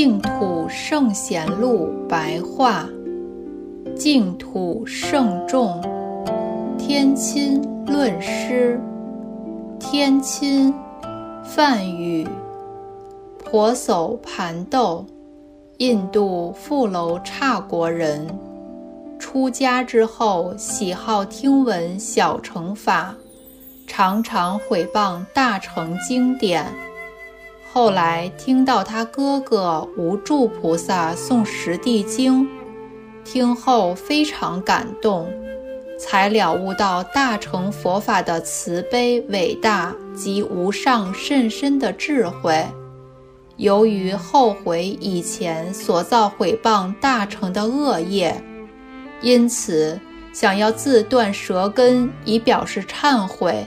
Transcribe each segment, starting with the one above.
净土圣贤录白话，净土圣众，天亲论师，天亲，梵语，婆叟盘豆，印度富楼刹国人。出家之后，喜好听闻小乘法，常常毁谤大乘经典。后来听到他哥哥无著菩萨诵《十地经》，听后非常感动，才了悟到大乘佛法的慈悲伟大及无上甚深的智慧。由于后悔以前所造毁谤大乘的恶业，因此想要自断舌根以表示忏悔。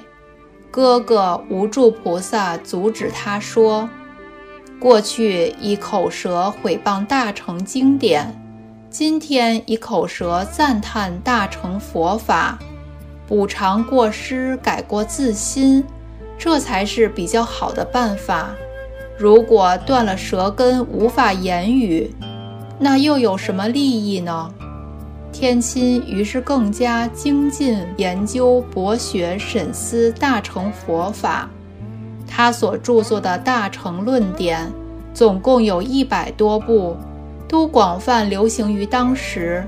哥哥无助菩萨阻止他说：“过去以口舌毁谤大乘经典，今天以口舌赞叹大乘佛法，补偿过失，改过自新，这才是比较好的办法。如果断了舌根，无法言语，那又有什么利益呢？”天亲于是更加精进研究、博学审思大乘佛法。他所著作的《大乘论点》总共有一百多部，都广泛流行于当时。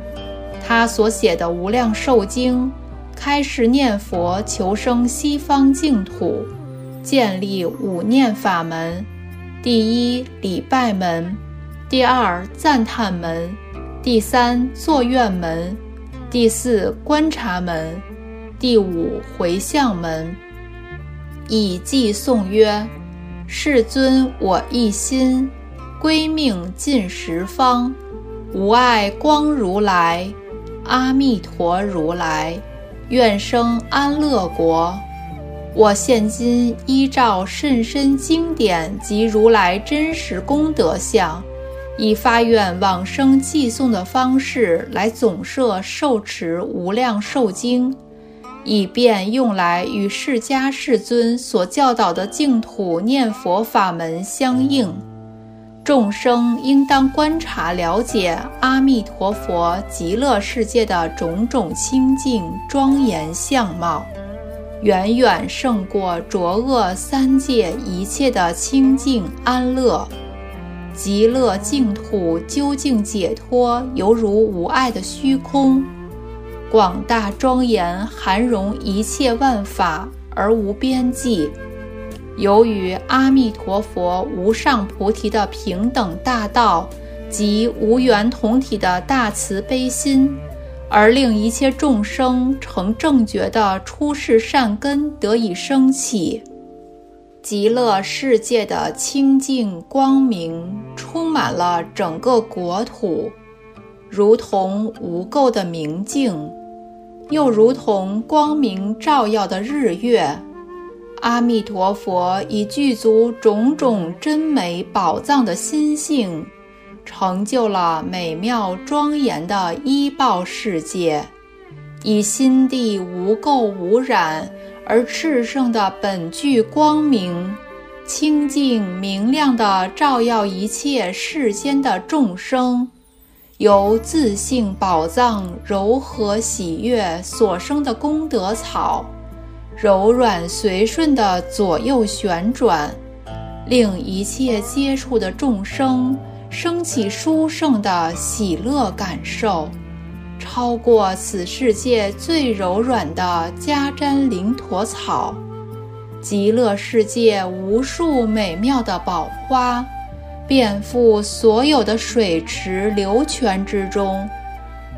他所写的《无量寿经》，开示念佛求生西方净土，建立五念法门：第一礼拜门，第二赞叹门。第三坐院门，第四观察门，第五回向门。以偈颂曰：“世尊，我一心归命尽十方，无碍光如来，阿弥陀如来，愿生安乐国。我现今依照甚深经典及如来真实功德相。”以发愿往生寄送的方式来总摄受持无量寿经，以便用来与释迦世尊所教导的净土念佛法门相应。众生应当观察了解阿弥陀佛极乐世界的种种清净庄严相貌，远远胜过浊恶三界一切的清净安乐。极乐净土究竟解脱，犹如无碍的虚空，广大庄严，含容一切万法而无边际。由于阿弥陀佛无上菩提的平等大道及无缘同体的大慈悲心，而令一切众生成正觉的出世善根得以升起。极乐世界的清净光明充满了整个国土，如同无垢的明镜，又如同光明照耀的日月。阿弥陀佛以具足种种真美宝藏的心性，成就了美妙庄严的依报世界，以心地无垢无染。而炽盛的本具光明，清净明亮地照耀一切世间的众生，由自性宝藏柔和喜悦所生的功德草，柔软随顺地左右旋转，令一切接触的众生升起殊胜的喜乐感受。超过此世界最柔软的迦旃灵陀草，极乐世界无数美妙的宝花，遍覆所有的水池流泉之中。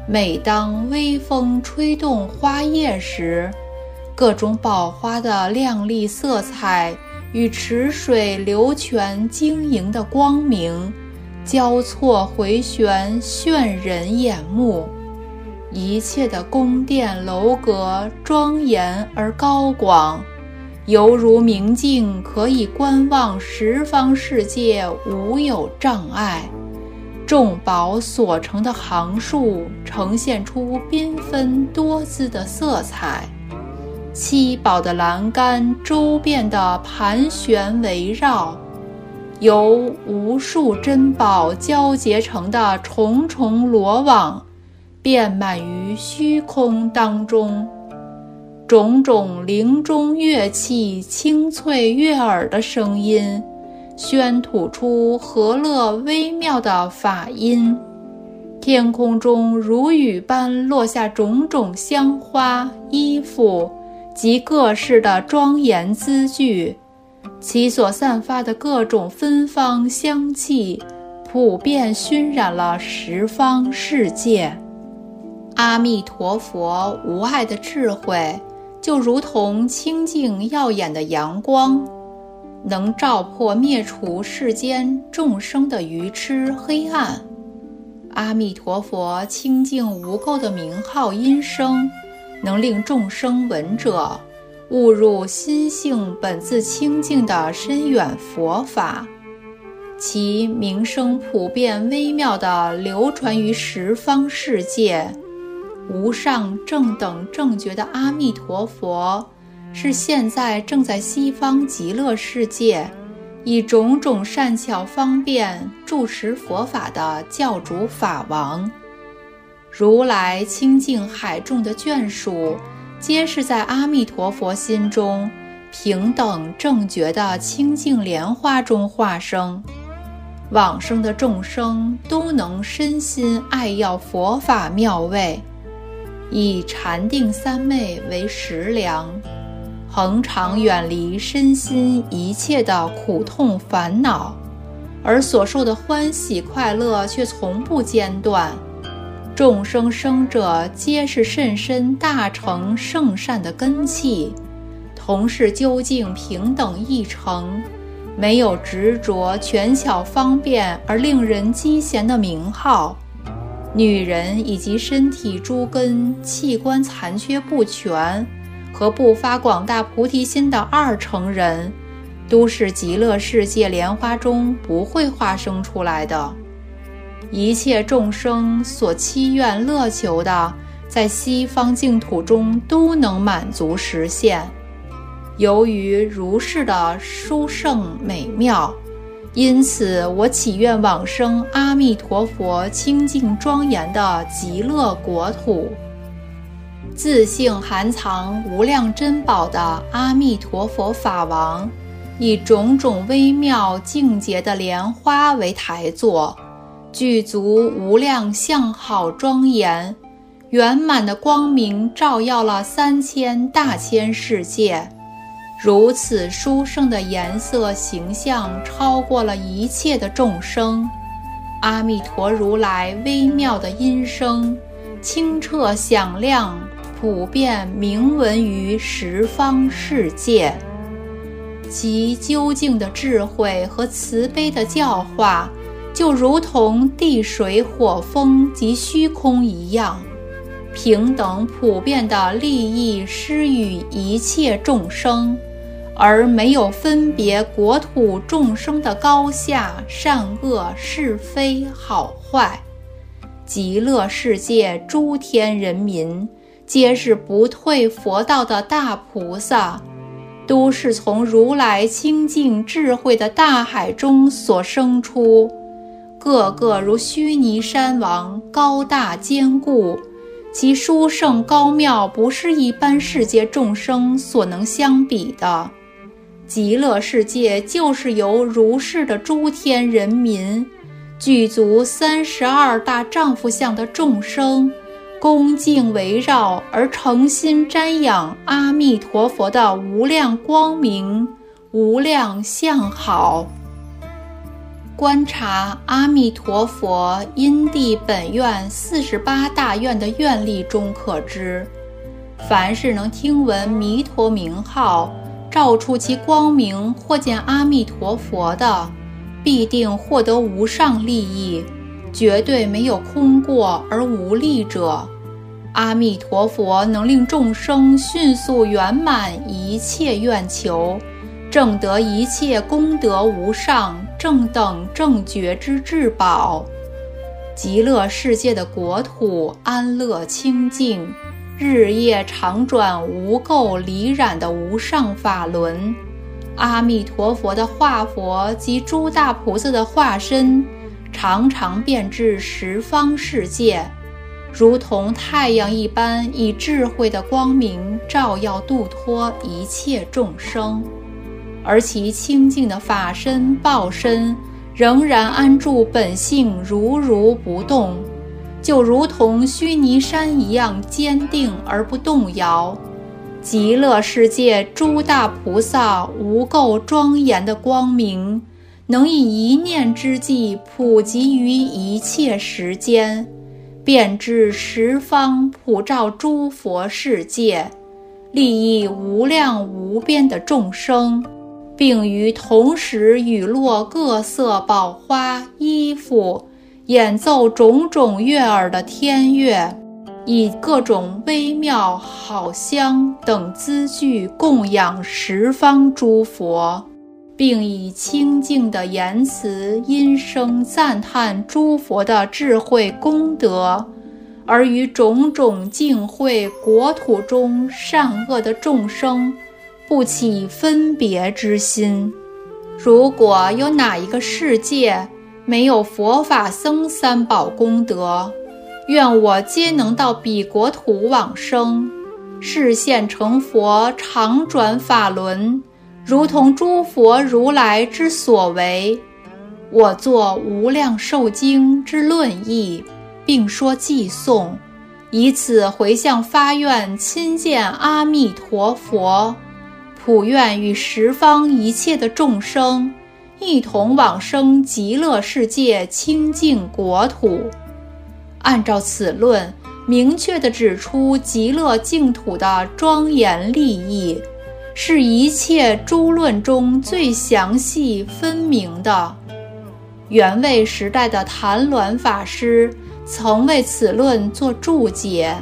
每当微风吹动花叶时，各种宝花的亮丽色彩与池水流泉晶莹的光明交错回旋，炫人眼目。一切的宫殿楼阁庄严而高广，犹如明镜，可以观望十方世界，无有障碍。众宝所成的行树呈现出缤纷多姿的色彩，七宝的栏杆周遍的盘旋围绕，由无数珍宝交结成的重重罗网，遍满于虚空当中。种种铃钟乐器清脆悦耳的声音，宣吐出和乐微妙的法音。天空中如雨般落下种种香花、衣服及各式的庄严资具，其所散发的各种芬芳香气，普遍熏染了十方世界。阿弥陀佛无碍的智慧。就如同清净耀眼的阳光，能照破灭除世间众生的愚痴黑暗。阿弥陀佛清净无垢的名号音声，能令众生闻者悟入心性本自清净的深远佛法，其名声普遍微妙地流传于十方世界。无上正等正觉的阿弥陀佛，是现在正在西方极乐世界，以种种善巧方便住持佛法的教主法王。如来清净海众的眷属，皆是在阿弥陀佛心中平等正觉的清净莲花中化生。往生的众生都能身心爱要佛法妙味。以禅定三昧为食粮，恒常远离身心一切的苦痛烦恼，而所受的欢喜快乐却从不间断。众生生者皆是甚深大成圣善的根器，同是究竟平等一成，没有执着权巧方便而令人讥嫌的名号。女人以及身体诸根器官残缺不全和不发广大菩提心的二成人，都是极乐世界莲花中不会化生出来的。一切众生所期愿乐求的，在西方净土中都能满足实现。由于如是的殊胜美妙。因此，我祈愿往生阿弥陀佛清净庄严的极乐国土。自性含藏无量珍宝的阿弥陀佛法王，以种种微妙净洁的莲花为台座，具足无量相好庄严，圆满的光明照耀了三千大千世界。如此殊胜的颜色形象，超过了一切的众生。阿弥陀如来微妙的音声，清澈响亮，普遍名闻于十方世界。其究竟的智慧和慈悲的教化，就如同地水火风及虚空一样，平等普遍的利益施予一切众生。而没有分别国土众生的高下、善恶、是非好坏，极乐世界诸天人民，皆是不退佛道的大菩萨，都是从如来清净智慧的大海中所生出，个个如须弥山王，高大坚固，其殊胜高妙，不是一般世界众生所能相比的。极乐世界就是由如是的诸天人民，具足三十二大丈夫相的众生，恭敬围绕而诚心瞻仰阿弥陀佛的无量光明、无量相好。观察阿弥陀佛因地本愿四十八大愿的愿力中可知，凡是能听闻弥陀名号。照出其光明，或见阿弥陀佛的，必定获得无上利益，绝对没有空过而无利者。阿弥陀佛能令众生迅速圆满一切愿求，正得一切功德无上正等正觉之至宝。极乐世界的国土安乐清净。日夜常转无垢离染的无上法轮，阿弥陀佛的化佛及诸大菩萨的化身，常常遍至十方世界，如同太阳一般，以智慧的光明照耀度脱一切众生。而其清净的法身、报身，仍然安住本性，如如不动，就如同须弥山一样坚定而不动摇。极乐世界诸大菩萨无垢庄严的光明，能以一念之际普及于一切时间，遍至十方，普照诸佛世界，利益无量无边的众生，并于同时雨落各色宝花衣服，演奏种种悦耳的天乐。以各种微妙好香等资具供养十方诸佛，并以清净的言辞音声赞叹诸佛的智慧功德，而于种种净秽国土中善恶的众生，不起分别之心。如果有哪一个世界没有佛法僧三宝功德，愿我皆能到彼国土往生，视现成佛，常转法轮，如同诸佛如来之所为。我作无量寿经之论义，并说偈诵，以此回向发愿，亲见阿弥陀佛，普愿与十方一切的众生，一同往生极乐世界清净国土。按照此论，明确地指出极乐净土的庄严利益，是一切诸论中最详细分明的。元魏时代的昙鸾法师曾为此论作注解，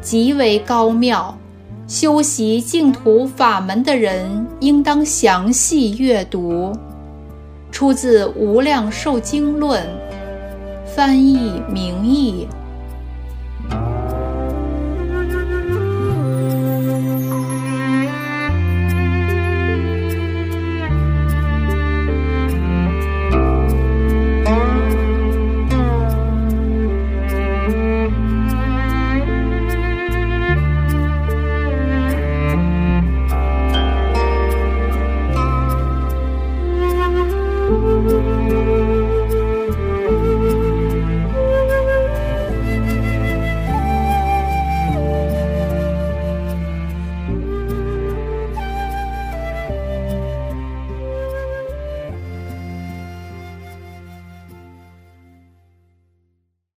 极为高妙。修习净土法门的人应当详细阅读。出自《无量寿经论》。翻译名义。